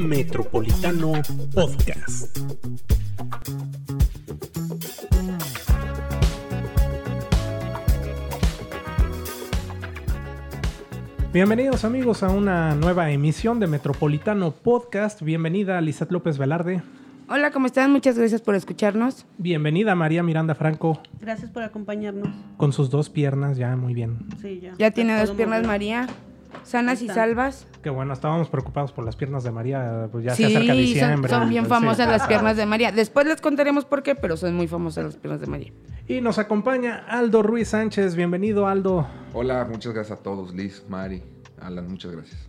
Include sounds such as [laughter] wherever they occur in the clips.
Metropolitano Podcast. Bienvenidos amigos a una nueva emisión de Metropolitano Podcast. Bienvenida Lizeth López Velarde. Hola, ¿cómo están? Muchas gracias por escucharnos. Bienvenida María Miranda Franco. Gracias por acompañarnos. Con sus dos piernas ya muy bien. Sí, ya. Ya tiene dos piernas María, sanas y salvas. Qué bueno, estábamos preocupados por las piernas de María, pues ya sí, se acerca son, diciembre. son bien entonces- famosas las [laughs] piernas de María. Después les contaremos por qué, pero son muy famosas las piernas de María. Y nos acompaña Aldo Ruiz Sánchez. Bienvenido Aldo. Hola, muchas gracias a todos, Liz, Mari, Alan, muchas gracias.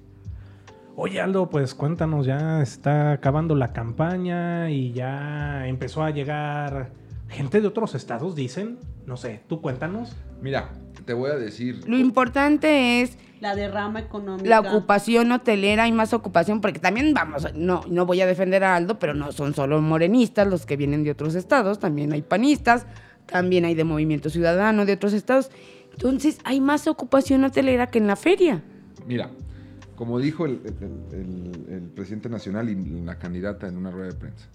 Oye Aldo, pues cuéntanos, ya está acabando la campaña y ya empezó a llegar gente de otros estados, dicen. No sé, tú cuéntanos. Mira, te voy a decir, Lo importante es La derrama económica. la ocupación hotelera y más ocupación, porque también, vamos, no, no voy a defender a Aldo, pero no son solo morenistas los que vienen de otros estados, también hay panistas, también hay de Movimiento Ciudadano de otros estados. Entonces hay más ocupación hotelera que en la feria. mira, como dijo el, el- el- el presidente nacional y la candidata en una rueda de prensa,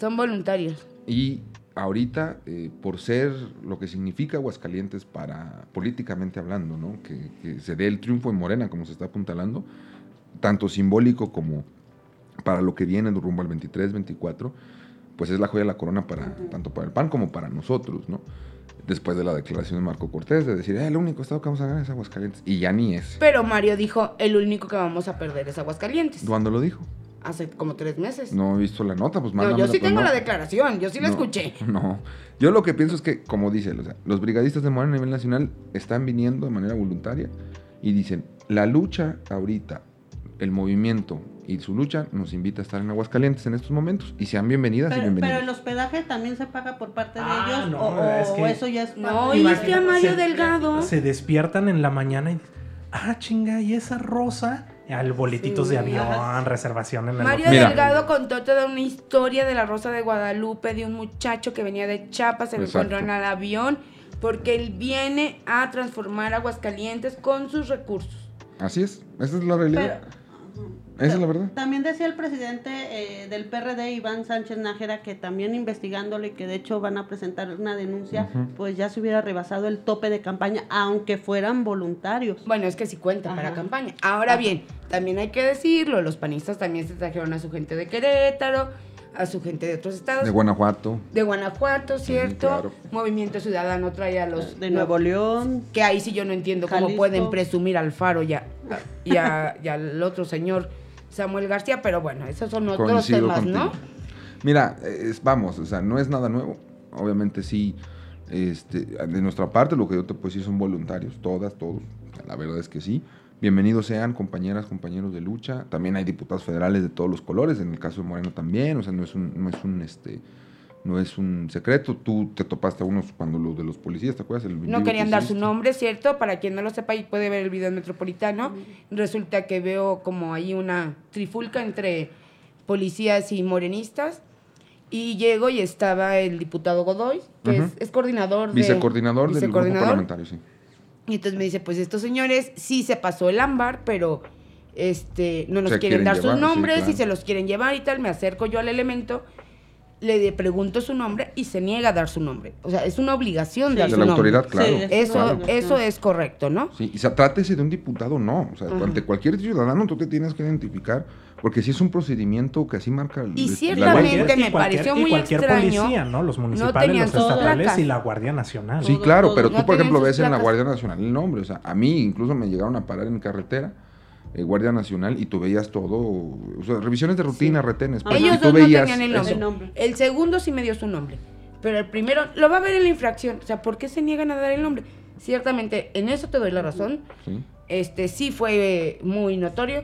Son voluntarios. y ahorita, eh, por ser lo que significa Aguascalientes para, políticamente hablando, ¿no? que, que se dé el triunfo en Morena, como se está apuntalando, tanto simbólico como para lo que viene rumbo al 23, 24, pues es la joya de la corona para, tanto para el PAN como para nosotros, ¿no? Después de la declaración de Marco Cortés, de decir, eh, el único estado que vamos a ganar es Aguascalientes. Y ya ni es. Pero Mario dijo, el único que vamos a perder es Aguascalientes. ¿Cuándo lo dijo? Hace como tres meses. No he visto la nota, pues No, mándamela, yo sí pues, tengo no. la declaración, yo sí la No, escuché. No, yo lo que pienso es que, como dice, o sea, los brigadistas de Morena a nivel nacional están viniendo de manera voluntaria y dicen, la lucha ahorita, el movimiento y su lucha nos invita a estar en Aguascalientes en estos momentos y sean bienvenidas y Pero, bienvenidos. pero el hospedaje también se paga por parte de Ah, ellos no, o, o es que- eso ya es No, y es que a Mario Se- Delgado. Se despiertan en la mañana y ah, chinga, y esa rosa, al boletitos Sí. de avión, reservación en el Mario hotel. Mira. Delgado contó toda una historia de la Rosa de Guadalupe, de un muchacho que venía de Chiapas, se lo Exacto. encontró en el avión, porque él viene a transformar Aguascalientes con sus recursos. Así es, esa es la realidad. Pero- esa es la verdad. También decía el presidente eh, del PRD, Iván Sánchez Nájera, que también investigándole, que de hecho van a presentar una denuncia, pues ya se hubiera rebasado el tope de campaña, aunque fueran voluntarios. Bueno, es que sí cuenta para campaña. Ahora Ajá. bien, también hay que decirlo, los panistas también se trajeron a su gente de Querétaro, a su gente de otros estados. De Guanajuato. de Guanajuato, ¿cierto? claro. Movimiento Ciudadano trae a los de Nuevo León. que ahí sí yo no entiendo cómo pueden presumir al Faro y, a- y, a- y al otro señor Samuel García, pero bueno, esos son otros Coincido temas, contigo. ¿no? Mira, es- vamos, o sea, no es nada nuevo. Obviamente sí, este, de nuestra parte lo que yo te puedo decir son voluntarios, todas, todos. La verdad es que sí. Bienvenidos sean compañeras, compañeros de lucha. También hay diputados federales de todos los colores, en el caso de Moreno también, o sea, no es un, no es un, este, no es un secreto. Tú te topaste a unos cuando los de los policías, ¿te acuerdas? El No querían que dar su nombre, ¿cierto? Para quien no lo sepa y puede ver el video en Metropolitano, resulta que veo como ahí una trifulca entre policías y morenistas. Y llego y estaba el diputado Godoy, que es, coordinador de... Vicecoordinador del grupo parlamentario, sí. Y entonces me dice, pues estos señores sí se pasó el ámbar, pero este no nos quieren, quieren dar llevar, sus sí, nombres y se los quieren llevar y tal. Me acerco yo al elemento, le pregunto su nombre y se niega a dar su nombre. O sea, es una obligación Sí. dar De su la nombre. autoridad, claro. Sí, es Eso, claro. eso es correcto, ¿no? Sí, y se trátese de un diputado, no. O sea, Ajá. ante cualquier ciudadano tú te tienes que identificar, porque si es un procedimiento que así marca el- Y la ciertamente me pareció y muy cualquier extraño. policía, ¿no? Los municipales, los estatales placas. y la Guardia Nacional. Sí, claro, todo. pero No tú, por ejemplo, ves en la. Guardia Nacional el nombre. O sea, a mí incluso me llegaron a parar en carretera, eh, Guardia Nacional, y tú veías todo. O sea, revisiones de rutina, retenes. pero Ellos y tú dos no tenían el nombre. El nombre. El segundo sí me dio su nombre. Pero el primero lo va a ver en la infracción. O sea, ¿por qué se niegan a dar el nombre? Ciertamente, en eso te doy la razón. Sí. Este sí fue eh, muy notorio.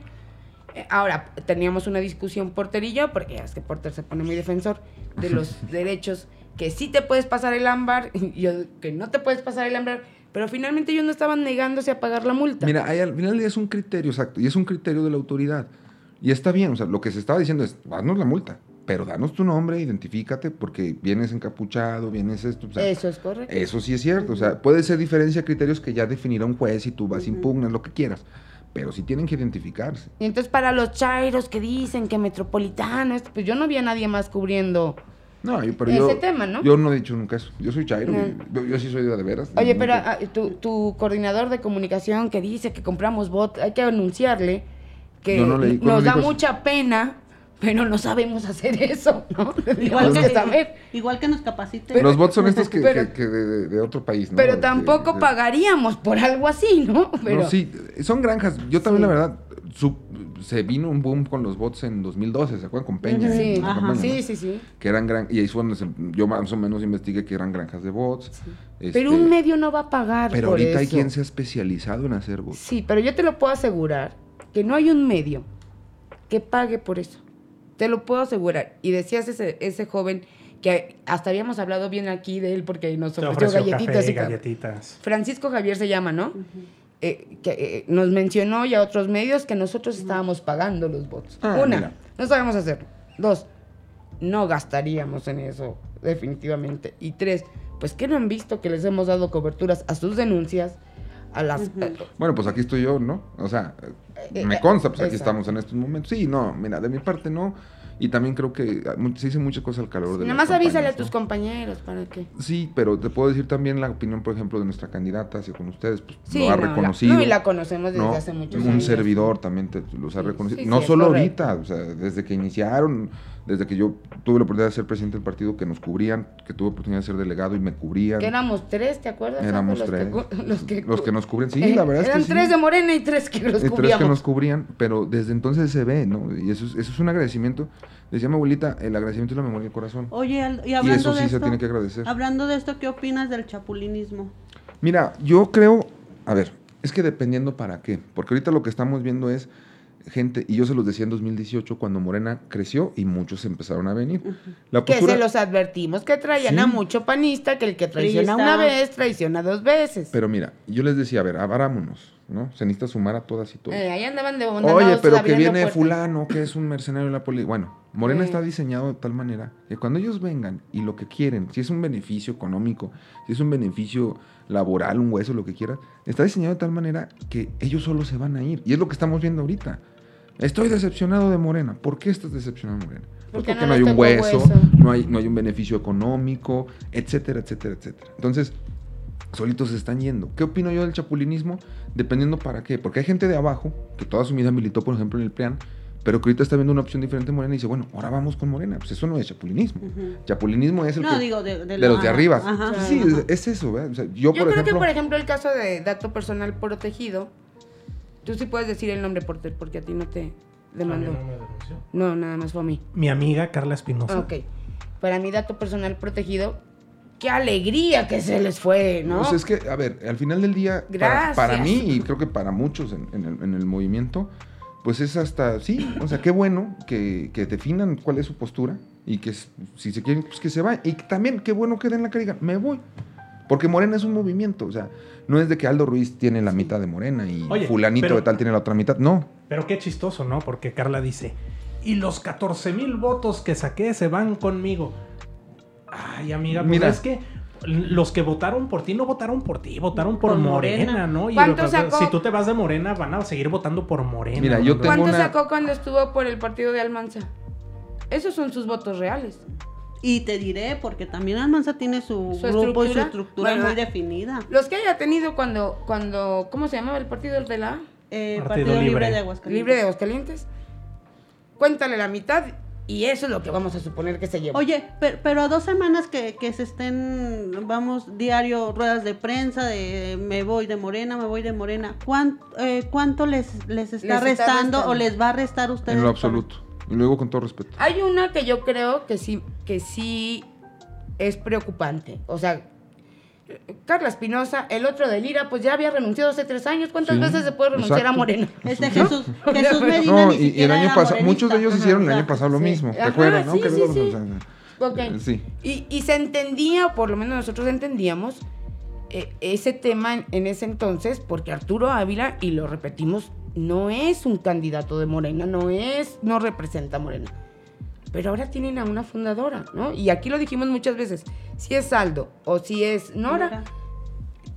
Eh, Ahora, teníamos una discusión Porter y yo, porque ya es que Porter se pone muy defensor de los [laughs] derechos, que sí te puedes pasar el ámbar, y [laughs] yo que no te puedes pasar el ámbar, pero finalmente ellos no estaban negándose a pagar la multa. Mira, hay, al final es un criterio, exacto, y es un criterio de la autoridad. Y está bien, o sea, lo que se estaba diciendo es, danos la multa, pero danos tu nombre, identifícate, porque vienes encapuchado, vienes esto. o sea, Eso es correcto. Eso sí es cierto, o sea, puede ser diferencia de criterios que ya definirá un juez y tú vas, impugnas, lo que quieras. pero sí tienen que identificarse. Y entonces para los chairos que dicen que metropolitano, pues yo no vi a nadie más cubriendo. No, yo, pero Ese yo, tema, ¿no? yo no he dicho nunca eso. Yo soy Chairo, No. yo, yo sí soy de, de veras. Oye, pero ah, tu, tu coordinador de comunicación que dice que compramos bot, hay que anunciarle que No, no leí. ¿Cuándo nos da eso? mucha pena, pero no sabemos [laughs] hacer eso, ¿no? Igual que, que saber. igual que nos capaciten. Los bots son estos que, Pero- que- que de, de- de otro país, ¿no? Pero De- tampoco de- pagaríamos por algo así, ¿no? Pero, No, sí, son granjas. Yo también, Sí. la verdad, su- se vino un boom con los bots en 2012, ¿se acuerdan? Con Peña. Sí, Ajá. campaña, sí, ¿no? sí, sí. Que eran gran... Y ahí fue donde se- yo más o menos investigué que eran granjas de bots. Este, Pero un medio no va a pagar Pero por ahorita hay quien se ha especializado en hacer bots. Sí, pero yo te lo puedo asegurar que no hay un medio que pague por eso. Te lo puedo asegurar. Y decías ese, ese joven que hasta habíamos hablado bien aquí de él porque nos ofreció, ofreció galletitas café, y galletitas. Francisco Javier se llama, ¿no? Eh, que eh, nos mencionó y a otros medios que nosotros estábamos pagando los bots. Ah, Una, mira. no sabemos hacerlo. Dos, no gastaríamos en eso, definitivamente. Y tres, pues que no han visto que les hemos dado coberturas a sus denuncias, a las... eh, Bueno, pues aquí estoy yo, ¿no? O sea, Eh, me consta, pues aquí exacto. estamos en estos momentos. Sí, no, mira, de mi parte no. Y también creo que ah, se dicen muchas cosas al calor de Nada más avísale a tus compañeros para que... Sí, pero te puedo decir también la opinión, por ejemplo, de nuestra candidata hacia con ustedes. Pues Sí, lo ha no, la- reconocido. no, y la conocemos desde hace muchos Un años. servidor también te, los ha Sí, reconocido. sí, no sí, solo ahorita, o sea, desde que iniciaron, desde que yo tuve la oportunidad de ser presidente del partido, que nos cubrían, que tuve oportunidad de ser delegado y me cubrían. Que éramos tres, ¿te acuerdas? Éramos Los tres. los, que, Los que nos cubren. Sí, Eh, la verdad es que Eran sí. tres de Morena y tres que los Y tres que nos cubrían, pero desde entonces se ve, ¿no? Y eso es, eso es un agradecimiento. Decía mi abuelita, el agradecimiento es la memoria del corazón. Oye, y Y hablando eso de sí se esto, tiene que agradecer. hablando de esto, ¿qué opinas del chapulinismo? Mira, yo creo, a ver, es que dependiendo para qué, porque ahorita lo que estamos viendo es gente, y yo se los decía en 2018 cuando Morena creció y muchos empezaron a venir. La Que se los advertimos que traían Sí. a mucho panista, que el que traiciona una vez, traiciona dos veces. pero mira, yo les decía, a ver, abrámonos, ¿no? Se necesita sumar a todas y todos. Eh, ahí andaban de Oye, bondadosos pero que viene puertas. fulano, que es un mercenario de la policía. Bueno, Morena está diseñado de tal manera que cuando ellos vengan y lo que quieren, si es un beneficio económico, si es un beneficio laboral, un hueso, lo que quieran, está diseñado de tal manera que ellos solo se van a ir. Y es lo que estamos viendo ahorita. Estoy decepcionado de Morena. ¿Por qué estás decepcionado de Morena? Pues Porque porque no no hay un hueso, hueso. No, hay, no hay un beneficio económico, etcétera, etcétera, etcétera. Entonces, solitos se están yendo. ¿Qué opino yo del chapulinismo? Dependiendo para qué. Porque hay gente de abajo que toda su vida militó, por ejemplo, en el PRIAN, pero que ahorita está viendo una opción diferente en Morena y dice, bueno, ahora vamos con Morena. Pues eso no es chapulinismo. Ujú. Chapulinismo es el No, que- digo, de, de los de arriba. Ajá. Sí, Ajá. es, es eso. O sea, yo, Yo por creo ejemplo, que, por ejemplo, el caso de dato personal protegido, tú sí puedes decir el nombre por te- porque a ti no te demandó. No me denunció. No, nada más fue a mí. Mi amiga Carla Espinosa. Ok. Para mi dato personal protegido, qué alegría que se les fue, ¿no? Pues es que, a ver, al final del día, para, Gracias. para mí y creo que para muchos en, en el, en el movimiento, pues es hasta, sí, o sea, qué bueno que, que definan cuál es su postura y que si se quieren, pues que se vayan. Y también qué bueno que den la cara y digan, me voy. Porque Morena es un movimiento, o sea, no es de que Aldo Ruiz tiene la mitad de Morena y Oye, fulanito pero- de tal tiene la otra mitad. No, Pero qué chistoso, ¿no? Porque Carla dice, y los 14 mil votos que saqué se van conmigo. Ay, amiga, pues Mira. es que los que votaron por ti no votaron por ti, votaron por, Por Morena, Morena. ¿no? Y ¿Cuánto lo que- sacó? si tú te vas de Morena, van a seguir votando por Morena. Mira, yo tengo ¿Cuánto una- sacó cuando estuvo por el partido de Almanza? Esos son sus votos reales. Y te diré, porque también Almanza tiene su, ¿Su grupo y su estructura? Bueno, muy definida. Los que haya tenido cuando, cuando, ¿cómo se llamaba el partido de la? Eh, Partido Partido, Libre. Libre. de Aguascalientes. Libre de Aguascalientes. Cuéntale la mitad y eso es lo que vamos a suponer que se llevó. Oye, pero, pero a dos semanas que, que se estén, vamos, diario, ruedas de prensa, de me voy de Morena, me voy de Morena, ¿cuán- eh, ¿cuánto les, les está está restando restando. o les va a restar ustedes? en lo absoluto. Y luego con todo respeto. Hay una que yo creo que sí, que sí es preocupante. O sea, Carla Espinosa, el otro de Lira, pues ya había renunciado hace tres años. ¿Cuántas Sí, veces se puede renunciar exacto. a Morena? [laughs] Este ¿No? Jesús, [laughs] Jesús Medina No, ni y, y el año pasado, muchos de ellos hicieron el año pasado lo sí. mismo. ¿Te Ajá, acuerdas, no? sí, Que sí, luego- sí. o sea, Ok. Sí. Y, y se entendía, o por lo menos nosotros entendíamos, eh, ese tema en, en ese entonces, porque Arturo Ávila, y lo repetimos, no es un candidato de Morena, no es, no representa a Morena. Pero ahora tienen a una fundadora, ¿no? Y aquí lo dijimos muchas veces, si es Aldo o si es Nora,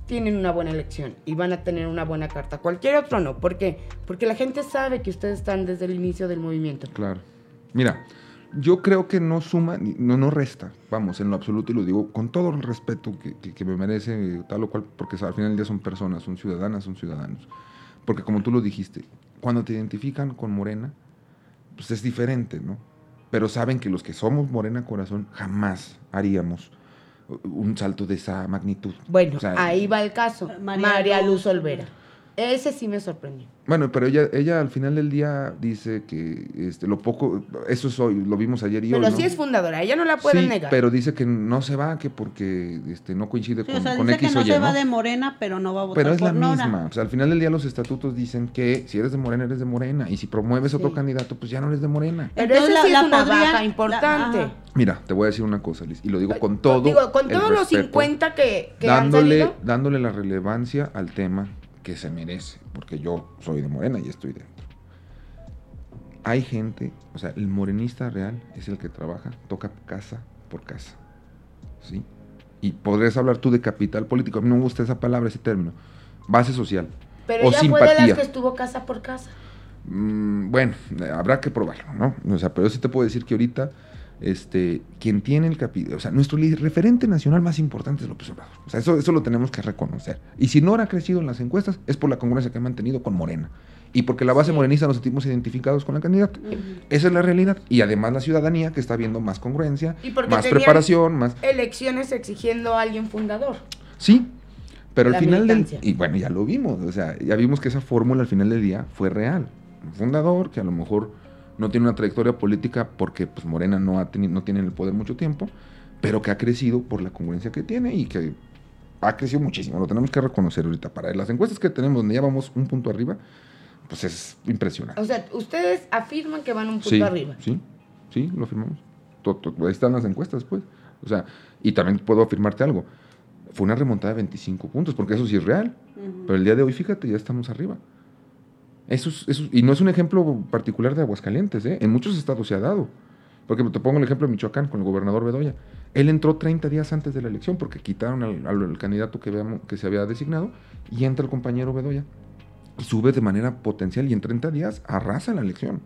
tienen una buena elección y van a tener una buena carta. Cualquier otro no. ¿Por qué? Porque la gente sabe que ustedes están desde el inicio del movimiento. Claro. Mira, yo creo que no suma, ni- no, no resta, vamos, en lo absoluto, y lo digo con todo el respeto que, que- que me merece tal o cual, porque al final del día son personas, son ciudadanas, son ciudadanos. Porque como tú lo dijiste, cuando te identifican con Morena, pues es diferente, ¿no? Pero saben que los que somos Morena Corazón jamás haríamos un salto de esa magnitud. Bueno, O sea, ahí va el caso. María María, Luz Luz Olvera. Ese sí me sorprendió. Bueno, pero ella, ella al final del día dice que este, lo poco, eso es hoy, lo vimos ayer y hoy, Pero ¿no? sí es fundadora, ella no la pueden Sí, negar. pero dice que no se va, que porque este, no coincide Sí, con, o sea, con dice X que o no Y, se va de Morena, pero no va a votar Pero es la Nora. misma. O sea, al final del día los estatutos dicen que si eres de Morena, eres de Morena. Y si promueves otro candidato, pues ya no eres de Morena. Pero Entonces, sí la- es la una podrían- baja importante. la-. Mira, te voy a decir una cosa, Liz, y lo digo con todo. Digo, con todos los respeto, 50 que, que han dándole, salido. dándole la relevancia al tema que se merece, porque yo soy de Morena y estoy dentro. Hay gente, o sea, el morenista real es el que trabaja, toca casa por casa, ¿sí? Y podrías hablar tú de capital político, a mí no me gusta esa palabra, ese término, base social Pero o ella fue de las que estuvo casa por casa. Mm, bueno, habrá que probarlo, ¿no? O sea, pero yo sí te puedo decir que ahorita, este, quien tiene el capital, o sea, nuestro referente nacional más importante es López Obrador. O sea, eso, eso lo tenemos que reconocer. Y si Nora ha crecido en las encuestas, es por la congruencia que ha mantenido con Morena. Y porque la base Sí. morenista nos sentimos identificados con la candidata. Esa es la realidad. Y además la ciudadanía que está viendo más congruencia, Y más preparación, más... Elecciones exigiendo a alguien fundador. Sí, pero al final del... militancia. Y bueno, ya lo vimos, o sea, ya vimos que esa fórmula al final del día fue real. Un fundador que a lo mejor no tiene una trayectoria política porque pues Morena no, ha no tiene el poder mucho tiempo, pero que ha crecido por la congruencia que tiene y que ha crecido muchísimo, lo tenemos que reconocer ahorita. Para las encuestas que tenemos, donde ya vamos un punto arriba, pues es impresionante. O sea, ustedes afirman que van un punto sí, arriba. Sí, sí, lo afirmamos. Ahí están las encuestas, pues. O sea, y también puedo afirmarte algo. Fue una remontada de 25 puntos, porque eso sí es real. Ujú. Pero el día de hoy, fíjate, ya estamos arriba. Eso es- eso es- y no es un ejemplo particular de Aguascalientes, ¿eh? En muchos estados se ha dado. Porque te pongo el ejemplo de Michoacán con el gobernador Bedoya. Él entró 30 días antes de la elección porque quitaron al, candidato que, veamos, que se había designado y entra el compañero Bedoya. Y sube de manera potencial y en 30 días arrasa la elección.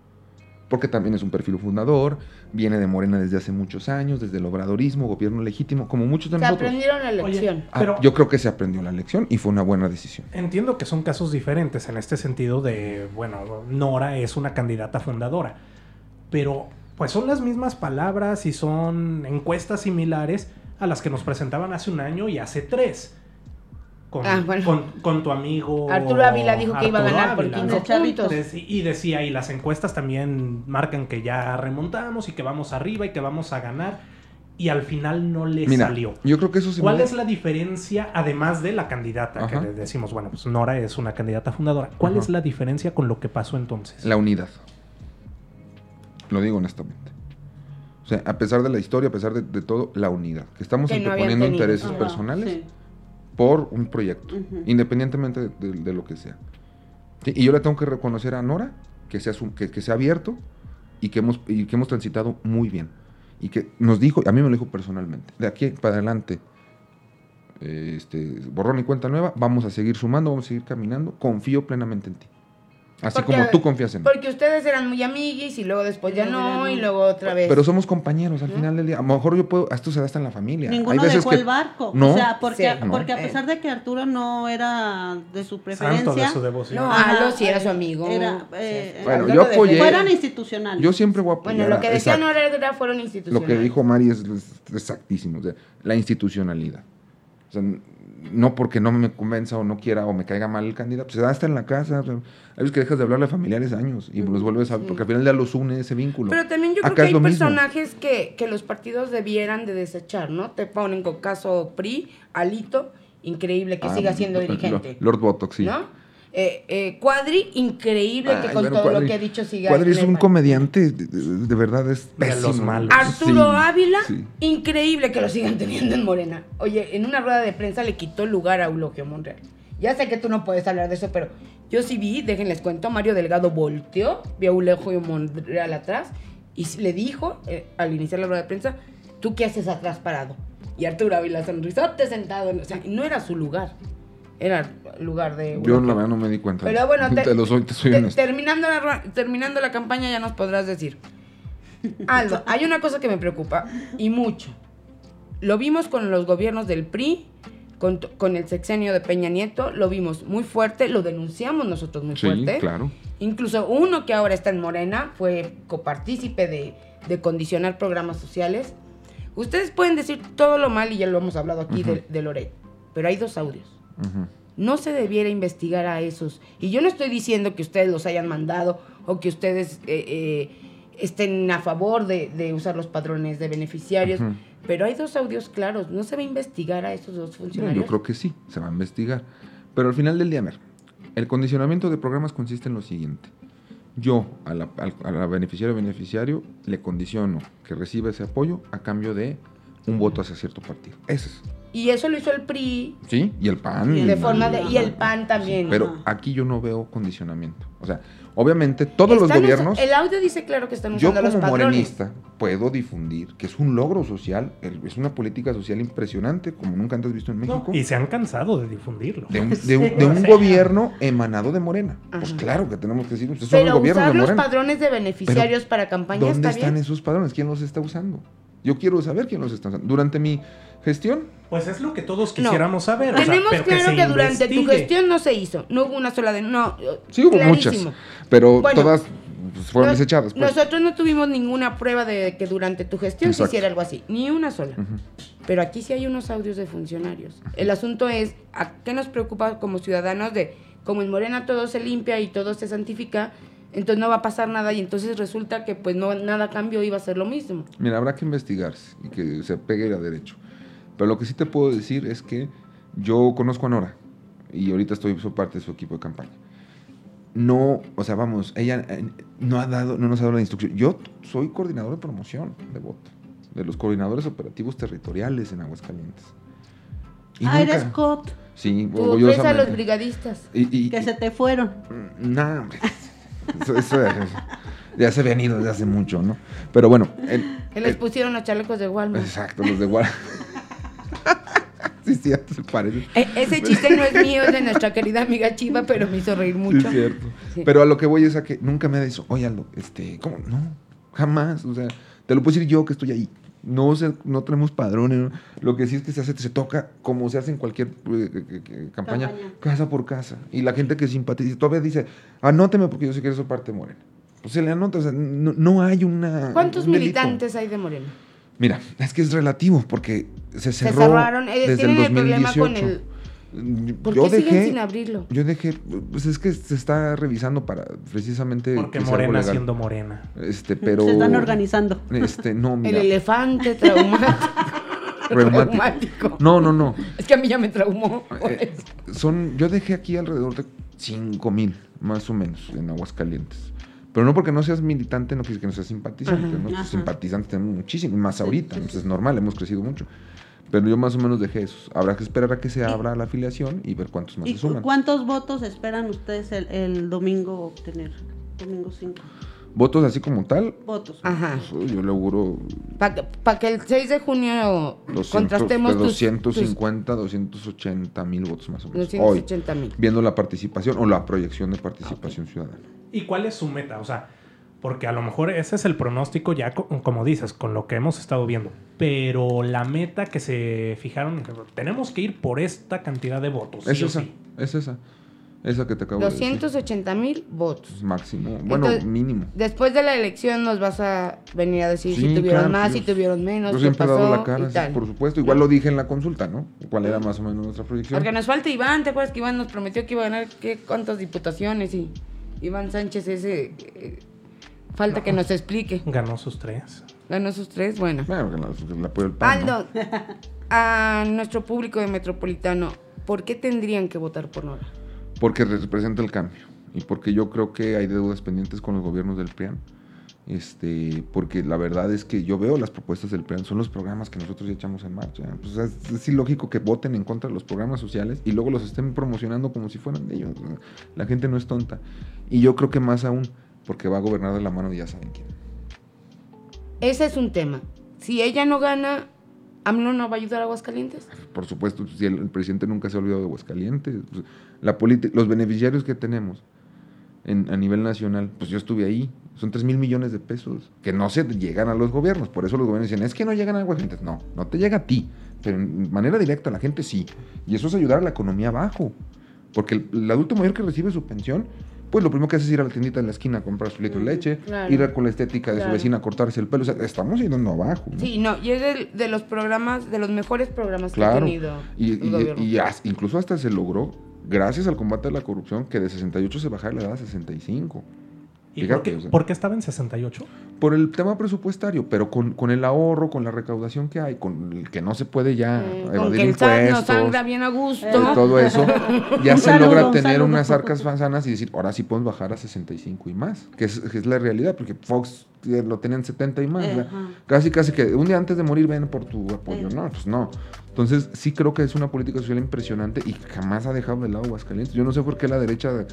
Porque también es un perfil fundador, viene de Morena desde hace muchos años, desde el obradorismo, gobierno legítimo, como muchos de Se nosotros. aprendieron la elección. Ah, Pero- yo creo que se aprendió la lección y fue una buena decisión. Entiendo que son casos diferentes en este sentido de, bueno, Nora es una candidata fundadora, pero pues son las mismas palabras y son encuestas similares a las que nos presentaban hace un año y hace tres. Con, Ah, bueno. con, con tu amigo Arturo Ávila dijo que iba a ganar por Ávila, 15 ¿no? Deci- Y decía, y las encuestas también marcan que ya remontamos y que vamos arriba y que vamos a ganar. Y al final no le Mira, salió. yo creo que eso ¿Cuál me- es la diferencia, además de la candidata, Ajá. que le decimos, bueno, pues Nora es una candidata fundadora? ¿Cuál Ajá. es la diferencia con lo que pasó entonces? La unidad. Lo digo honestamente. O sea, a pesar de la historia, a pesar de, de todo, la unidad. Que estamos Que no intereses Ajá, personales sí. Por un proyecto, independientemente de, de- de lo que sea. Sí, Y yo le tengo que reconocer a Nora que se ha, que, que se ha abierto y que, hemos, y que hemos transitado muy bien. Y que nos dijo, a mí me lo dijo personalmente, de aquí para adelante, eh, este, borrón y cuenta nueva, vamos a seguir sumando, vamos a seguir caminando, confío plenamente en ti. Así Porque- como tú confías en mí. Porque ustedes eran muy amiguis y luego después ya no, no. y luego otra vez. Pero somos compañeros al ¿No? final del día. A lo mejor yo puedo, esto se da hasta en la familia. Ninguno Hay veces dejó que el barco. No. O sea, porque, Sí. porque a No. pesar de que Arturo no era de su Santo preferencia, de su devoción. No, Aldo sí era su amigo. era, eh, sí. Bueno, yo lo apoyé- fueron institucionales. yo siempre voy a apoyar. Bueno, lo que decía no era fueron Lo institucionales. que dijo Mari es, es exactísimo. o sea, la institucionalidad. O sea, no porque no me convenza o no quiera o me caiga mal el candidato. Se da hasta en la casa. o sea, hay veces que dejas de hablarle a familiares años y los vuelves a... sí. Porque al final ya los une ese vínculo. Pero también yo creo que hay personajes que, que los partidos debieran de desechar, ¿no? Te ponen con caso PRI, Alito, increíble que Ah, siga siendo dirigente. Lord Botox, sí. ¿No? Eh, eh, Cuadri, increíble que con bueno, todo Cuadri- lo que ha dicho siga. Cuadri es un comediante, de, verdad es De los pésimo. malos. Arturo Sí, Ávila, sí. increíble que lo sigan teniendo en Morena. Oye, en una rueda de prensa le quitó el lugar a Eulogio Monreal. Ya sé que tú no puedes hablar de eso, pero yo sí vi, déjenles cuento, Mario Delgado volteó, vio a Eulogio Monreal atrás y le dijo, eh, al iniciar la rueda de prensa, ¿tú qué haces atrás parado? Y Arturo Ávila sonrisote sentado, en- o sea, no era su lugar. Era lugar de... Yo la verdad no me di cuenta. Pero bueno, te- te lo soy, te soy te- honesto. terminando, la, terminando la campaña ya nos podrás decir. Aldo, hay una cosa que me preocupa y mucho. Lo vimos con los gobiernos del PRI, con, el sexenio de Peña Nieto, lo vimos muy fuerte, lo denunciamos nosotros muy Sí, fuerte. claro. Incluso uno que ahora está en Morena fue copartícipe de, de condicionar programas sociales. Ustedes pueden decir todo lo mal y ya lo hemos hablado aquí de, de Loret, pero hay dos audios. No se debiera investigar a esos. Y yo no estoy diciendo que ustedes los hayan mandado o que ustedes eh, eh, estén a favor de, de usar los padrones de beneficiarios, pero hay dos audios claros. No se va a investigar a esos dos No, funcionarios. yo creo que sí, se va a investigar. Pero al final del día, a ver, el condicionamiento de programas consiste en lo siguiente. Yo, a la, a la beneficiario beneficiario, le condiciono que reciba ese apoyo a cambio de un voto hacia cierto partido. Ese es. Y eso lo hizo el PRI ¿Sí? Y el PAN. Y de forma de... Y el. PAN también. Pero Ajá. aquí yo no veo condicionamiento. O sea, obviamente todos los usa- gobiernos... El audio dice claro que están Yo usando los como morenista puedo difundir que es un logro social, el- es una política social impresionante como nunca antes visto en No, México. y se han cansado de difundirlo. de un, [laughs] de un- de un O sea. gobierno emanado de Morena. Pues claro que tenemos que decir, ustedes son los Pero gobiernos usar de los padrones de beneficiarios para campaña ¿Dónde está están bien. esos padrones? ¿Quién los está usando? Yo quiero saber quién los está usando. Durante mi gestión, Pues es lo que todos No. quisiéramos saber. o sea, Tenemos claro que, durante tu gestión no se hizo. No hubo una sola de. No. sí hubo clarísimo. muchas, pero Bueno, todas pues, fueron Nos- desechadas. pues. Nosotros no tuvimos ninguna prueba de que durante tu gestión se hiciera algo así. Ni una sola. Pero aquí sí hay unos audios de funcionarios. El asunto es, ¿a qué nos preocupa como ciudadanos de, como en Morena todo se limpia y todo se santifica, entonces no va a pasar nada y entonces resulta que pues no nada cambió y va a ser lo mismo? Mira, habrá que investigarse y que se pegue a derecho. Pero lo que sí te puedo decir es que yo conozco a Nora y ahorita estoy soy parte de su equipo de campaña. No, o sea, vamos, ella eh, no ha dado, no nos ha dado la instrucción. Yo soy coordinador de promoción de voto, de los coordinadores operativos territoriales en Aguascalientes. Y Ah, nunca- eres Scott, Sí, Tú a los brigadistas. Y, y- que se te fueron. no, [laughs] Eso, eso- ya se habían ido desde hace mucho, ¿no? Pero bueno, el- Que les pusieron los chalecos de Walmart. Exacto, los de Guara. [laughs] sí, cierto, se parece. E- ese chiste no es mío, es de nuestra querida amiga Chiva, pero me hizo reír Sí, mucho. es cierto. Sí. Pero a lo que voy es a que nunca me ha dicho, oye Aldo, este, ¿cómo? No, jamás. O sea, te lo puedo decir yo que estoy ahí. No, se, no tenemos padrones. ¿no? Lo que sí es que se hace, se toca como se hace en cualquier eh, que- campaña, Campaña. casa por casa. Y la gente que simpatiza, todavía dice, anóteme porque yo sé que eres parte de Morena. Pues se le anota, o sea, no, no hay una. ¿Cuántos un militantes hay de Morena? Mira, es que es relativo porque se Se cerró cerraron. eh, desde tienen el el problema 2018. con el. ¿Por yo qué siguen dejé, sin abrirlo? yo dejé, pues es que se está revisando para precisamente Porque Morena siendo Morena. este, pero Se están organizando. Este, no, [laughs] El mira, elefante traumático. [laughs] Traumático. no, no, no. Es que a mí ya me traumó. Eh, son, yo dejé aquí alrededor de 5 mil, más o menos, en Aguascalientes. Pero no porque no seas militante, no quiere decir que no seas simpatizante, Ajá. ¿no? Ajá. Simpatizantes tenemos muchísimo, más ahorita, sí, sí. es normal, hemos crecido mucho. Pero yo más o menos dejé eso. Habrá que esperar a que se abra la afiliación y ver cuántos más ¿Y se suman. cuántos votos esperan ustedes el, el domingo obtener? Domingo 5. Votos así como tal, Votos. Ajá. pues, yo le auguro Para que el 6 de junio 200, contrastemos de tus- 250, 280 mil votos más o tus menos. Hoy, 280 mil. viendo la participación o la proyección de participación ciudadana. ¿Y cuál es su meta? O sea, porque a lo mejor ese es el pronóstico ya, co- como dices, con lo que hemos estado viendo. Pero la meta que se fijaron, tenemos que ir por esta cantidad de votos. Es sí o esa, sí. es esa. Esa que te acabo de decir. 280 mil votos. Máximo. Bueno, Entonces, mínimo. Después de la elección nos vas a venir a decir Sí, si tuvieron claro, más, yo- si tuvieron menos, Yo qué pasó dado la cara, y sí, tal. por supuesto. Igual lo dije en la consulta, ¿no? ¿Cuál era más o menos nuestra proyección? Porque nos falta Iván, ¿te acuerdas que Iván nos prometió que iba a ganar qué cuántas diputaciones? Y Iván Sánchez ese eh, falta que nos explique. Ganó sus tres. Ganó sus tres, bueno. Bueno, que el PAN, ¿no? Aldo, a nuestro público de Metropolitano, ¿por qué tendrían que votar por Nora? Porque representa el cambio. Y porque yo creo que hay deudas pendientes con los gobiernos del PRIAN. Este, porque la verdad es que yo veo las propuestas del PRIAN, son los programas que nosotros ya echamos en marcha. Pues es, es ilógico que voten en contra de los programas sociales y luego los estén promocionando como si fueran de ellos. La gente no es tonta. Y yo creo que más aún, porque va a gobernar de la mano de ya saben quién. Ese es un tema. Si ella no gana, ¿AMLO no va a ayudar a Aguascalientes? Por supuesto, si el, el presidente nunca se ha olvidado de Aguascalientes. pues, La los beneficiarios que tenemos en- a nivel nacional, pues yo estuve ahí. Son 3 mil millones de pesos que no se llegan a los gobiernos. Por eso los gobiernos dicen, es que no llegan a Aguascalientes. No, no te llega a ti. Pero en manera directa a la gente sí. Y eso es ayudar a la economía abajo. Porque el, el adulto mayor que recibe su pensión, pues lo primero que hace es ir a la tiendita de la esquina a comprar su litro de leche, claro. ir a con la estética de Claro. su vecina a cortarse el pelo. O sea, estamos yendo abajo. ¿no? Sí, no, y es de, de los programas, de los mejores programas que ha tenido Y, el y- gobierno. y as- incluso hasta se logró, gracias al combate a la corrupción, que de 68 se bajara la edad a 65. ¿Y Fíjate, por, qué, o sea. por qué estaba en 68? Por el tema presupuestario, pero con, con el ahorro, con la recaudación que hay, con el que no se puede ya Eh, con evadir que no impuestos, sangra bien a gusto. Eh, todo eso, [laughs] ya se saludo, logra tener saludo. unas arcas sanas y decir, ahora sí podemos bajar a 65 y más, que es, que es la realidad, porque Fox eh, lo tenían 70 y más. o sea, Ajá. Casi, casi que un día antes de morir ven por tu apoyo. No, pues no. Entonces, sí creo que es una política social impresionante y jamás ha dejado de lado Aguascalientes. Yo no sé por qué la derecha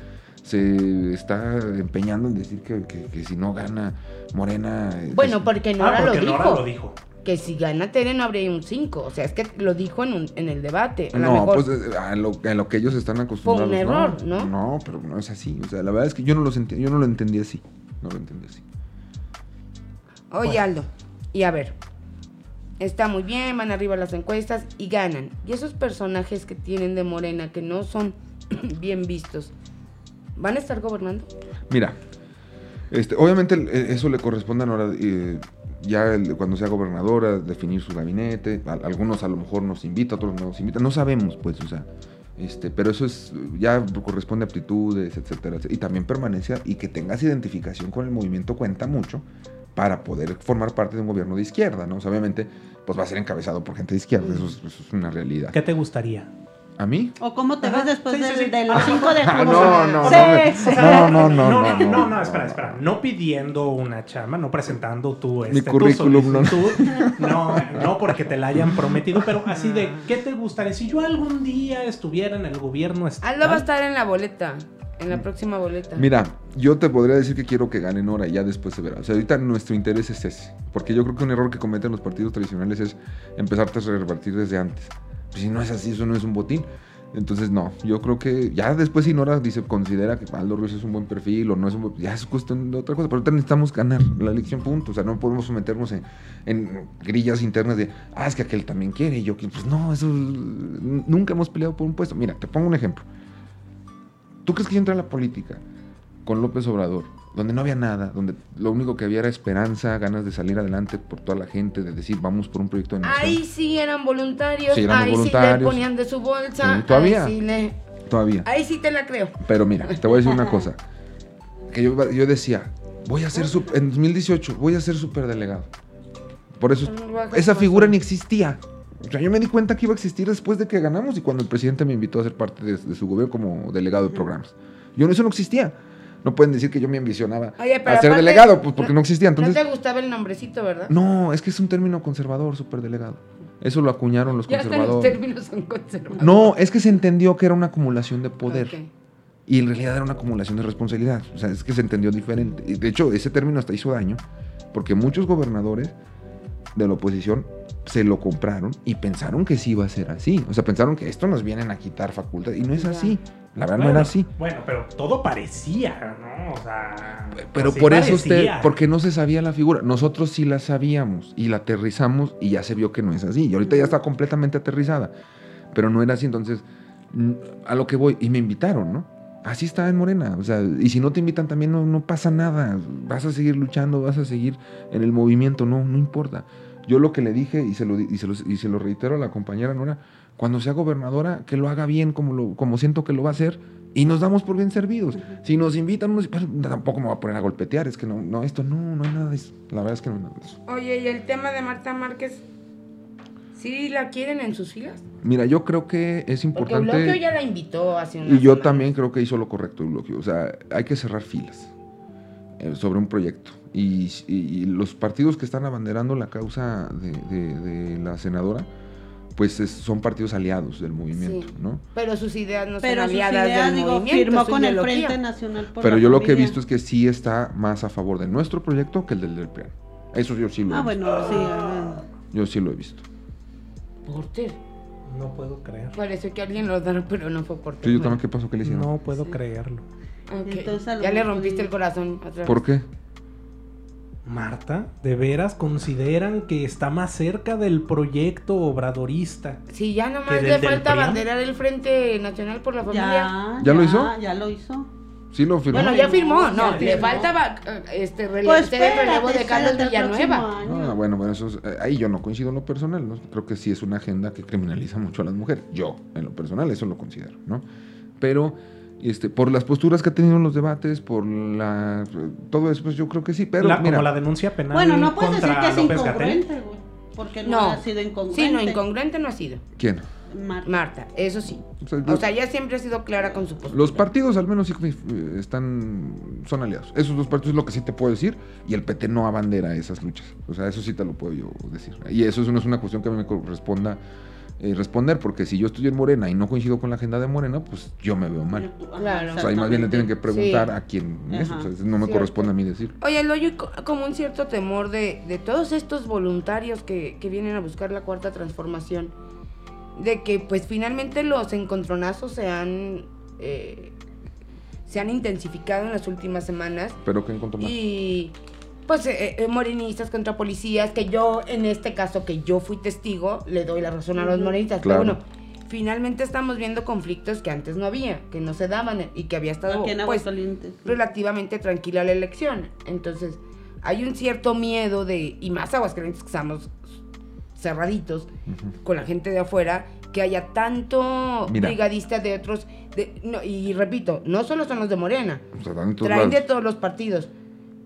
se está empeñando en decir que, que- que si no gana Morena. eh, Bueno, es- porque Ah, Nora porque lo dijo. Nora lo dijo. Que si gana Tere no habría un 5. O sea, es que lo dijo en, un- en el debate. A No, mejor pues eh, a lo, a lo que ellos están acostumbrados. error, no, ¿no? No, pero no es así. O sea, la verdad es que yo no, los enti- yo no lo entendí así. No lo entendí así. Oye, Bueno. Aldo, y a ver, está muy bien, van arriba las encuestas y ganan. Y esos personajes que tienen de Morena, que no son [clears throat] bien vistos, ¿van a estar gobernando? Mira, este, obviamente eh, eso le corresponde a Nora, eh, ya el- cuando sea gobernadora, definir su gabinete. A- algunos a lo mejor nos invita, otros no nos invitan. No sabemos, pues, o sea. Este, pero eso es, ya corresponde a aptitudes, etcétera, etcétera, y también permanencia y que tengas identificación con el movimiento cuenta mucho para poder formar parte de un gobierno de izquierda, ¿no? O sea, obviamente, pues va a ser encabezado por gente de izquierda, eso es, eso es una realidad. ¿Qué te gustaría? ¿A mí? ¿O cómo te Ajá, ves después sí, sí, del, sí. de los 5 de Ah, julio? no, no, no, sí. no, no, no, no, no, no, no, espera, espera. No pidiendo una chamba, no presentando tu, este, tu currículum, no. solicitud. [laughs] No, no porque te la hayan prometido, pero así de, ¿qué te gustaría? Si yo algún día estuviera en el gobierno estatal, Aldo va a estar en la boleta, en la próxima boleta. Mira, yo te podría decir que quiero que gane Nora y ya después se verá. O sea, ahorita nuestro interés es ese. Porque yo creo que un error que cometen los partidos tradicionales es empezarte a repartir desde antes. Pues si no es así, eso no es un botín. Entonces, no, yo creo que ya después si Nora dice, considera que Aldo Ruiz es un buen perfil o no es un buen ya es cuestión de otra cosa. Pero necesitamos ganar la elección, punto. O sea, no podemos someternos en, en grillas internas de, ah, es que aquel también quiere y yo, que-". pues no, eso nunca hemos peleado por un puesto. Mira, te pongo un ejemplo. ¿Tú crees que yo entré a la política con López Obrador, donde no había nada, donde lo único que había era esperanza, ganas de salir adelante por toda la gente, de decir, vamos por un proyecto de nación? Ahí sí eran voluntarios, Sí, ahí sí le voluntarios. ponían de su bolsa, Sí, todavía. ahí sí le... Todavía. Ahí sí te la creo. Pero mira, te voy a decir una [laughs] cosa. Que yo, yo decía, voy a ser, sup- en 2018, voy a ser superdelegado. Por eso, esa figura ni existía. O sea, yo me di cuenta que iba a existir después de que ganamos y cuando el presidente me invitó a ser parte de, de su gobierno como delegado de programas. Yo eso no existía. No pueden decir que yo me ambicionaba Oye, pero a ser delegado, pues porque no existía. Entonces, no te gustaba el nombrecito, ¿verdad? No, es que es un término conservador, superdelegado. Eso lo acuñaron los ya hasta los conservadores. términos son conservadores. No, es que se entendió que era una acumulación de poder. Y en realidad era una acumulación de responsabilidad. O sea, es que se entendió diferente. De hecho, ese término hasta hizo daño, porque muchos gobernadores de la oposición se lo compraron y pensaron que sí iba a ser así. O sea, pensaron que esto nos vienen a quitar facultad. Y no es Ya. así. La verdad Bueno, no era así. Bueno, pero todo parecía, ¿no? O sea. Pero por eso usted, porque no se sabía la figura. Nosotros sí la sabíamos y la aterrizamos y ya se vio que no es así. Y ahorita ya está completamente aterrizada. Pero no era así, entonces, a lo que voy, y me invitaron, ¿no? Así está en Morena. O sea, y si no te invitan también no, no pasa nada. Vas a seguir luchando, vas a seguir en el movimiento, no, no importa. Yo lo que le dije y se lo, y se lo, y se lo reitero a la compañera Nora, cuando sea gobernadora, que lo haga bien como, lo, como siento que lo va a hacer y nos damos por bien servidos. Si nos invitan, unos- pero tampoco me voy a poner a golpetear, es que no, no, esto no, no hay nada de eso. La verdad es que no hay nada de eso. Oye, ¿y el tema de Marta Márquez? ¿Sí la quieren en sus filas? Mira, yo creo que es Porque Eulogio importante ya la invitó hace unas y yo semanas. también creo que hizo lo correcto Eulogio. O sea, hay que cerrar filas eh, sobre un proyecto. Y, y- y los partidos que están abanderando la causa de, de- de la senadora, pues es- son partidos aliados del movimiento, Sí. ¿no? Pero sus ideas no Pero son sus aliadas ideas, del digo, movimiento. firmó con el. Frente Nacional por Pero la yo lo que he visto es que sí está más a favor de nuestro proyecto que el del del PRIAN. Eso yo sí lo he Ah, visto. bueno, sí. ah, Yo sí lo he visto. Porter. No puedo creer. Parece que alguien lo daron, pero no fue Porter. Sí, yo también, ¿qué pasó? ¿Qué le hicieron? No puedo Sí. creerlo. Entonces, ya le rompiste el corazón otra vez. ¿Por qué? Marta, ¿de veras consideran que está más cerca del proyecto obradorista? Sí, ya nomás ¿Que le falta PRIAM? banderar el Frente Nacional por la Familia. Ya, ¿Ya lo hizo? Ya lo hizo. Sí lo firmó. Bueno, ya firmó, Ya no, le firmó. faltaba eh, este Pues ser el relevo de Carlos Villanueva. Ah, bueno, bueno, eso es- eh, ahí yo no coincido en lo personal, ¿no? Creo que sí es una agenda que criminaliza mucho a las mujeres. Yo, en lo personal, eso lo considero, ¿no? Pero, este, por las posturas que ha tenido en los debates, por la... todo eso, pues yo creo que sí, pero La- mira, como la denuncia penal Bueno, no puedes decir que es López incongruente, güey. Porque no, No. ha sido incongruente. Sí, no, incongruente no ha sido. ¿quién? Marta. Marta, eso sí. O sea, O los, sea, ella siempre ha sido clara con su postura. los partidos al menos sí están, son aliados. Esos dos partidos es lo que sí te puedo decir, y el PT no abandera esas luchas. O sea, eso sí te lo puedo yo decir. Y eso no es una cuestión que a mí me corresponda eh, responder, porque si yo estoy en Morena y no coincido con la agenda de Morena, pues yo me veo mal. Claro. O sea, ahí más bien le tienen que preguntar Sí. a quién es. O sea, no me Cierto. corresponde a mí decir. Oye, lo co- como un cierto temor de, de todos estos voluntarios que, que vienen a buscar la cuarta transformación. De que pues finalmente los encontronazos se han, eh, se han intensificado en las últimas semanas. Pero que encontró más. Y pues eh, eh, morenistas contra policías, que yo en este caso que yo fui testigo, le doy la razón a los morenistas. Claro. Pero bueno, finalmente estamos viendo conflictos que antes no había, que no se daban y que había estado Aquí en pues, relativamente tranquila la elección. Entonces, hay un cierto miedo de, y más Aguascalientes que estamos cerraditos con la gente de afuera, que haya tanto Mira. brigadista de otros, de- no, y repito, no solo son los de Morena, O sea, traen de todos los partidos,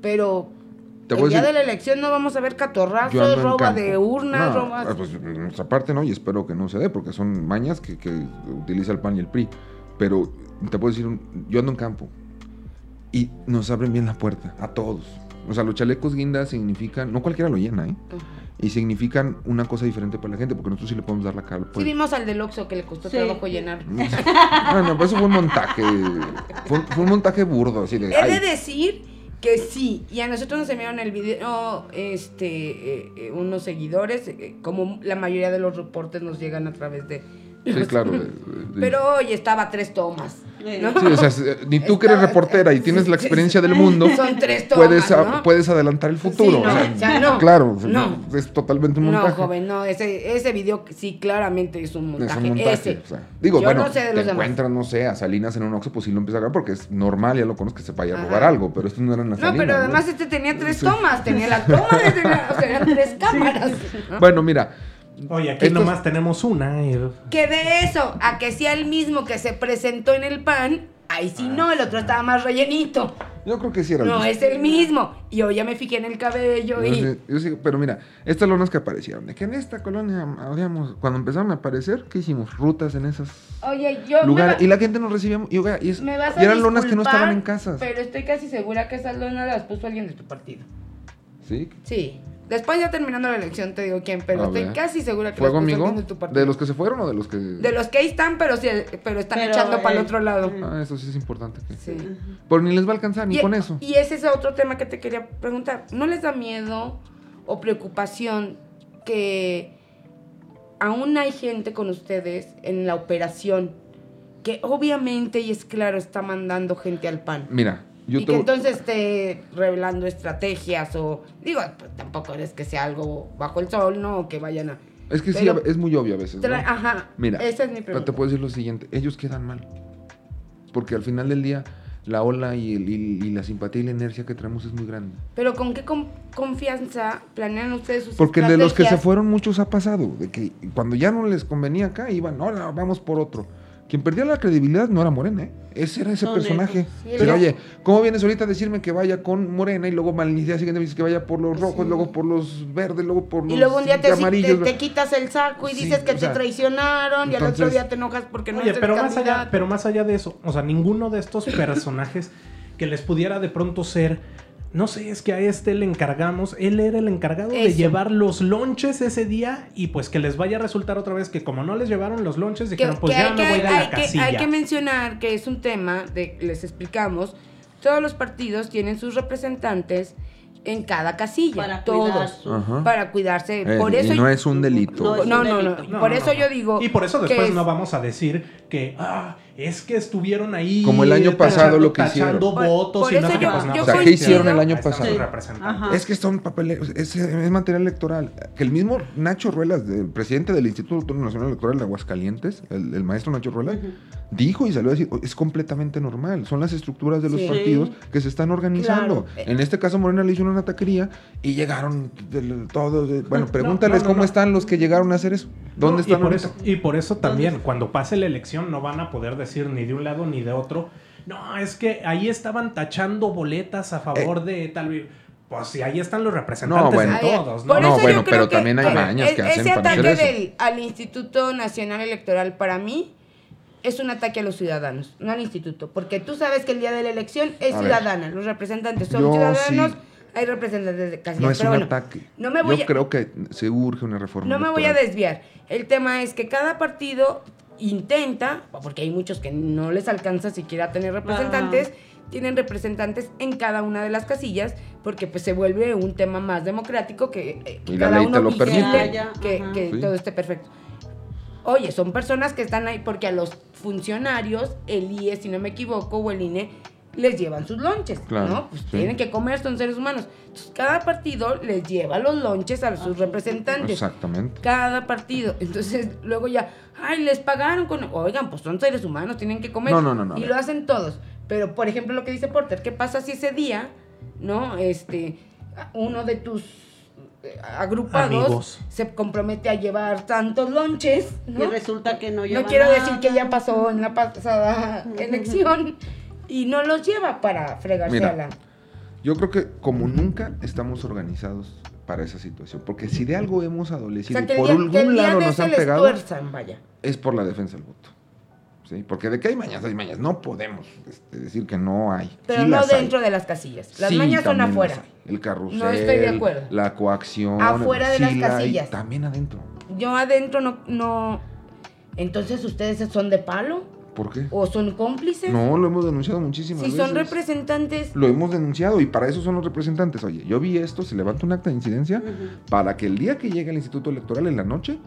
pero Te el día decir- de la elección no vamos a ver catorrazos, roba campo. de urnas, No, robas... ah, pues nuestra parte no, y espero que no se dé, porque son mañas que, que utiliza el PAN y el PRI. Pero te puedo decir, yo ando en campo y nos abren bien la puerta a todos. O sea, los chalecos guinda significan, no cualquiera lo llena, ¿eh? Ajá. Y significan una cosa diferente para la gente, porque nosotros sí le podemos dar la cara. al Sí vimos al del Oxxo que le costó Sí. trabajo llenar. [laughs] Bueno, pues eso fue un montaje. Fue, fue un montaje burdo, así de. He ay, de decir que sí, y a nosotros nos enviaron el video este, eh, eh, unos seguidores, eh, como la mayoría de los reportes nos llegan a través de... sí, [laughs] claro. de- de- Pero hoy estaba tres tomas. Eh, ¿no? Sí, o sea, ni tú que eres reportera y tienes la experiencia del mundo, Son tres tomas, puedes, ¿no? puedes adelantar el futuro. Sí, o no, sea, o sea, no. Claro, No. es totalmente un No, montaje. joven, no, ese, ese video sí claramente es un montaje. Es un montaje. ese. o sea, digo, Yo bueno, no sé de te los encuentras, no sé, a Salinas en un Oxxo, pues sí lo empieza a grabar porque es normal, ya lo conozco, que se vaya a robar algo, pero esto no eran las No, Salinas. pero ¿no? además este tenía tres Sí. tomas, tenía la toma de tenía- o sea, eran tres [laughs] cámaras. ¿no? Bueno, mira, Oye, aquí Estos- nomás tenemos una. Que de eso, a que sea el mismo que se presentó en el pan, ahí sí no, el otro estaba más rellenito. yo creo que sí era el No, mismo. es el mismo. Y hoy ya me fijé en el cabello Yo y... sí- yo sí, pero mira, estas lonas que aparecieron, de que en esta colonia habíamos, cuando empezaron a aparecer, ¿qué hicimos? Rutas en esos Oye, yo lugares. me, Y va- la gente nos recibía, y, oiga, y, es- me vas a y eran lonas que no estaban en casas. Pero estoy casi segura que esas lonas las puso alguien de tu partido. ¿Sí? Sí. Después ya terminando la elección te digo quién, pero A estoy ver. casi segura que ¿Fue las puso amigo? alguien de tu partido. ¿De los que se fueron o de los que.? De los que ahí están, pero, sí, pero están Pero, echando para el eh, otro lado. Ah, eso sí es importante. Que... Sí. Pero ni les va a alcanzar, ni Y, con eso. y ese es otro tema que te quería preguntar. ¿No les da miedo o preocupación que aún hay gente con ustedes en la operación que obviamente y es claro está mandando gente al pan? Mira, yo y que entonces esté revelando estrategias o digo, pues, tampoco es que sea algo bajo el sol, ¿no? O que vayan a... Es que sí, pero- a- es muy obvio a veces. ¿no? Ajá, Mira, esa es mi pero pregunta. te puedo decir lo siguiente: ellos quedan mal. Porque al final del día, la ola y, el- y- y la simpatía y la inercia que traemos es muy grande. Pero ¿con qué con- confianza planean ustedes sus Porque de los que se estrategias? fueron, muchos ha pasado. De que cuando ya no les convenía acá, iban, hola, vamos por otro. Quien perdía la credibilidad no era Morena, ¿eh? Ese era ese Son personaje. Sí, Pero oye, ¿cómo vienes ahorita a decirme que vaya con Morena y luego al día siguiente me dices que vaya por los rojos, Sí. luego por los verdes, luego por los Y luego un día te, amarillos? te, te quitas el saco y Sí, dices que o te traicionaron y al otro día te enojas porque no Oye, eres pero el más, allá, candidato. pero más allá de eso, o sea, ninguno de estos personajes que les pudiera de pronto ser, no sé, es que a este le encargamos, él era el encargado de llevar los lonches ese día y pues que les vaya a resultar otra vez que como no les llevaron los lonches, que, dijeron, pues que ya hay, me voy de hay la que- casilla. hay que mencionar que es un tema de les explicamos todos los partidos tienen sus representantes en cada casilla. Para todos. Ajá. Para cuidarse. Eh, por y eso no es un delito. No, no, no. Por eso yo digo. Y por eso después es- no vamos a decir que, ah, es que estuvieron ahí. Como el año pasado lo que hicieron. votos Por- y por no sé eso qué, yo- pues no. yo O sea, ¿qué hicieron el año pasado? Es que son papeles, es, es material electoral. Que el mismo Nacho Ruelas, el presidente del Instituto Nacional Electoral de Aguascalientes, el, el maestro Nacho Ruelas, dijo y salió a decir, "Oh, es completamente normal, son las estructuras de los Sí. partidos que se están organizando. Claro. En este caso Morena le hizo una taquería y llegaron todos, bueno, pregúntales no, cómo están los que llegaron a hacer eso. ¿Dónde No, están y por, eso, y por eso también, cuando pase la elección, no van a poder decir ni de un lado ni de otro. No, es que ahí estaban tachando boletas a favor de tal. Pues si ahí están los representantes No, bueno. de todos, ¿no? Por No, eso yo bueno, creo pero que- también hay mañas que e- hacen Ese para hacer ataque eso. del- al Instituto Nacional Electoral para mí es un ataque a los ciudadanos, no al instituto, porque tú sabes que el día de la elección es A ver. ciudadana, los representantes son Yo ciudadanos, sí. Hay representantes de casilla, No es pero un bueno, ataque. no me voy Yo a- creo que se urge una reforma. no me voy a desviar. El tema es que cada partido intenta, porque hay muchos que no les alcanza siquiera tener representantes, tienen representantes en cada una de las casillas, porque pues se vuelve un tema más democrático que, eh, que Y la cada ley te uno lo permite. Ya, que, ajá. que Sí. todo esté perfecto. Oye, son personas que están ahí porque a los funcionarios, el IE, si no me equivoco, o el INE, les llevan sus lonches, Claro, ¿no? Pues sí. tienen que comer, son seres humanos. Entonces, cada partido les lleva los lonches a sus representantes. Exactamente. Cada partido. Entonces, luego ya, ay, les pagaron con. Oigan, pues son seres humanos, tienen que comer. No, no, no, no, Y lo hacen todos. Pero, por ejemplo, lo que dice Porter, ¿qué pasa si ese día, ¿no? Este, uno de tus eh, agrupados Amigos. se compromete a llevar tantos lonches, ¿no? Y resulta que no lleva No quiero nada. decir que ya pasó en la pasada elección y no los lleva para fregarse Mira, a la. Yo creo que como nunca estamos organizados para esa situación. Porque si de algo hemos O adolecido sea, y por día, algún lado nos han pegado, tuerzan, vaya. es por la defensa del voto. ¿Sí? Porque de que hay mañas, hay mañas. No podemos este, decir que no hay. Pero Sí no hay. dentro de las casillas. Las Sí, mañas son afuera. El carrusel, No estoy de acuerdo. la coacción. Afuera de las la hay, casillas. también adentro. Yo adentro no, no. Entonces, ¿ustedes son de palo? ¿Por qué? ¿O son cómplices? No, lo hemos denunciado muchísimas si veces. son representantes. Lo hemos denunciado y para eso son los representantes. Oye, yo vi esto, se levanta un acta de incidencia para que el día que llegue el Instituto Electoral en la noche,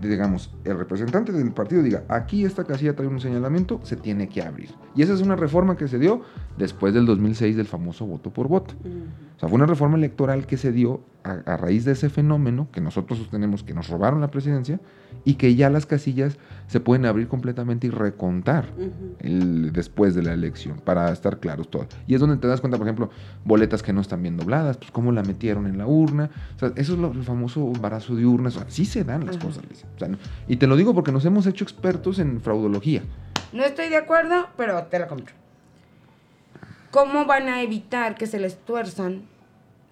digamos, el representante del partido diga, aquí esta casilla trae un señalamiento, se tiene que abrir. Y esa es una reforma que se dio después del 2006 del famoso voto por voto. O sea, fue una reforma electoral que se dio a, a raíz de ese fenómeno que nosotros sostenemos que nos robaron la presidencia y que ya las casillas se pueden abrir completamente y recontar el- después de la elección, para estar claros todos. Y es donde te das cuenta, por ejemplo, boletas que no están bien dobladas, pues cómo la metieron en la urna. O sea, eso es lo, el famoso embarazo de urnas. O sea, sí se dan las cosas, Alicia. O sea, no- y te lo digo porque nos hemos hecho expertos en fraudología. No estoy de acuerdo, pero te la compro. ¿Cómo van a evitar que se les tuerzan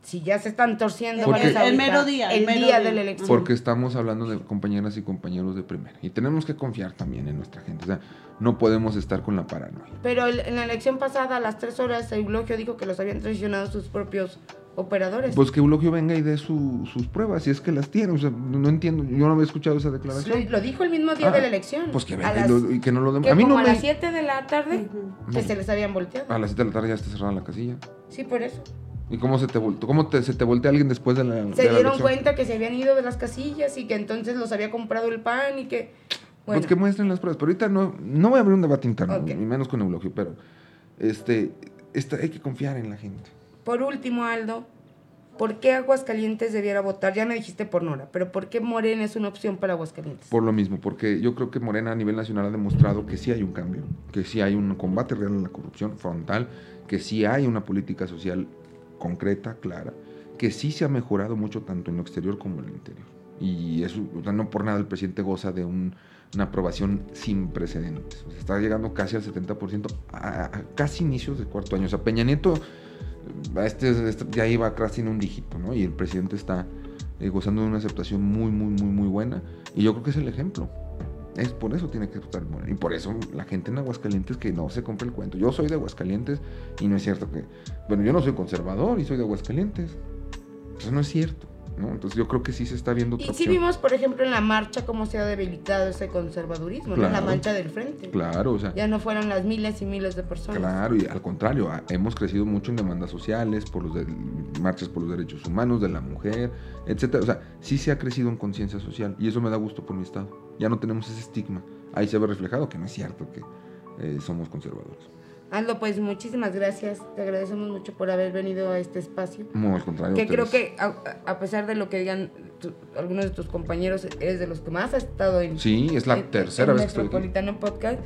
si ya se están torciendo Porque- varios El ahorita, mero día, el El mero día día. de la elección. Porque estamos hablando de compañeras y compañeros de primera. Y tenemos que confiar también en nuestra gente. O sea, no podemos estar con la paranoia. Pero el- en la elección pasada, a las tres horas, Eulogio dijo que los habían traicionado sus propios operadores. Pues que Eulogio venga y dé su- sus pruebas, si es que las tiene. O sea, no, no entiendo. Yo no había escuchado esa declaración. lo dijo el mismo día Ah, de la elección. Pues que A venga y, lo- y que no lo que A mí no como a me. las 7 de la tarde, que No. se les habían volteado. A las 7 de la tarde ya está cerrada la casilla. Sí, por eso. ¿Y cómo se te volteó? ¿Cómo te, se te voltea alguien después de la, de Se la dieron elección? cuenta que se habían ido de las casillas y que entonces los había comprado el pan y que... Bueno, Pues que muestren las pruebas. Pero ahorita no, no voy a abrir un debate interno, ni menos con Eulogio, pero este, esta- hay que confiar en la gente. por último, Aldo, ¿por qué Aguascalientes debiera votar? Ya me dijiste por Nora, pero ¿por qué Morena es una opción para Aguascalientes? Por lo mismo, porque yo creo que Morena a nivel nacional ha demostrado que sí hay un cambio, que sí hay un combate real a la corrupción frontal, que sí hay una política social concreta, clara, que sí se ha mejorado mucho tanto en lo exterior como en el interior. Y eso, no por nada el presidente goza de un- una aprobación sin precedentes. Está llegando casi al 70% a, a casi inicios del cuarto año. O sea, Peña Nieto este, este ya iba casi en un dígito, ¿no? Y el presidente está eh, gozando de una aceptación muy, muy, muy, muy buena. Y yo creo que es el ejemplo. Es por eso tiene que votar Morena. Y por eso la gente en Aguascalientes que no se compre el cuento. Yo soy de Aguascalientes y no es cierto que. Bueno, yo no soy conservador y soy de Aguascalientes. Eso no es cierto. ¿No? Entonces yo creo que sí se está viendo otra Y sí opción. vimos, por ejemplo, en la marcha cómo se ha debilitado ese conservadurismo, ¿no? La Claro. mancha del frente. Claro, o sea, Ya no fueron las miles y miles de personas. Claro, y al contrario, hemos crecido mucho en demandas sociales, por los de- marchas por los derechos humanos de la mujer, etcétera. O sea, sí se ha crecido en conciencia social y eso me da gusto por mi estado. Ya no tenemos ese estigma. Ahí se ve reflejado que no es cierto que eh, somos conservadores. Aldo, pues muchísimas gracias. Te agradecemos mucho por haber venido a este espacio. No, al contrario. Que creo que, a, a pesar de lo que digan tu- algunos de tus compañeros, eres de los que más has estado en, Sí, es la en- tercera en vez que estoy. Metropolitano Podcast.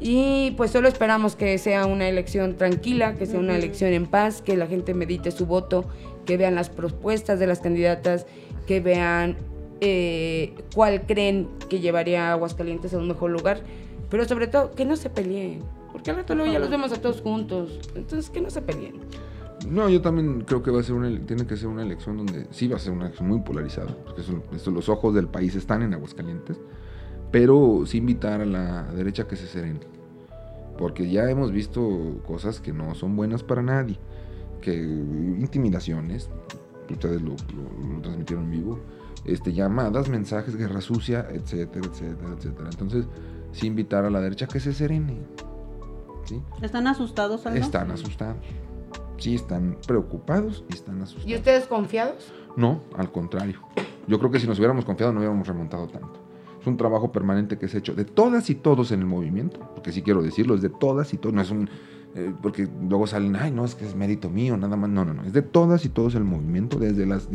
Y pues solo esperamos que sea una elección tranquila, que sea una elección en paz, que la gente medite su voto, que vean las propuestas de las candidatas, que vean eh, cuál creen que llevaría a Aguascalientes a un mejor lugar, pero sobre todo que no se peleen, porque al rato luego ya los vemos a todos juntos, entonces que no se peleen. No, yo también creo que va a ser una, tiene que ser una elección donde sí va a ser una elección muy polarizada, porque los ojos del país están en Aguascalientes, pero sí invitar a la derecha que se serene, porque ya hemos visto cosas que no son buenas para nadie, que intimidaciones, ustedes lo transmitieron en vivo, este, llamadas, mensajes, guerra sucia, etcétera, etcétera, etcétera. Entonces, sí invitar a la derecha que se serene, ¿sí? ¿Están asustados, Aldo? Están asustados. Sí, están preocupados y están asustados. ¿Y ustedes confiados? No, al contrario. Yo creo que si nos hubiéramos confiado no hubiéramos remontado tanto. Es un trabajo permanente que se ha hecho de todas y todos en el movimiento, porque sí quiero decirlo, es de todas y todos, no es un... eh, porque luego salen, ay, no, es que es mérito mío, nada más. No, no, no, es de todas y todos el movimiento, desde las,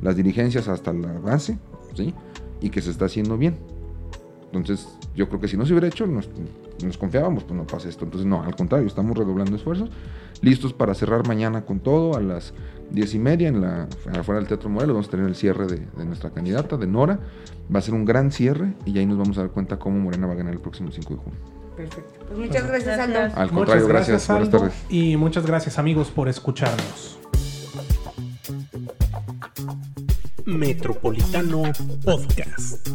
las dirigencias hasta la base, ¿sí? Y que se está haciendo bien. Entonces, yo creo que si no se hubiera hecho, nos, nos confiábamos, pues no pasa esto. Entonces, no, al contrario, estamos redoblando esfuerzos, listos para cerrar mañana con todo a las diez y media en la, afuera del Teatro Morelos. Vamos a tener el cierre de, de nuestra candidata, de Nora. Va a ser un gran cierre y ahí nos vamos a dar cuenta cómo Morena va a ganar el próximo 5 de junio. Perfecto. Pues muchas gracias. Aldo. Al Muchas contrario, gracias. Buenas tardes. Y muchas gracias amigos por escucharnos. Metropolitano Podcast.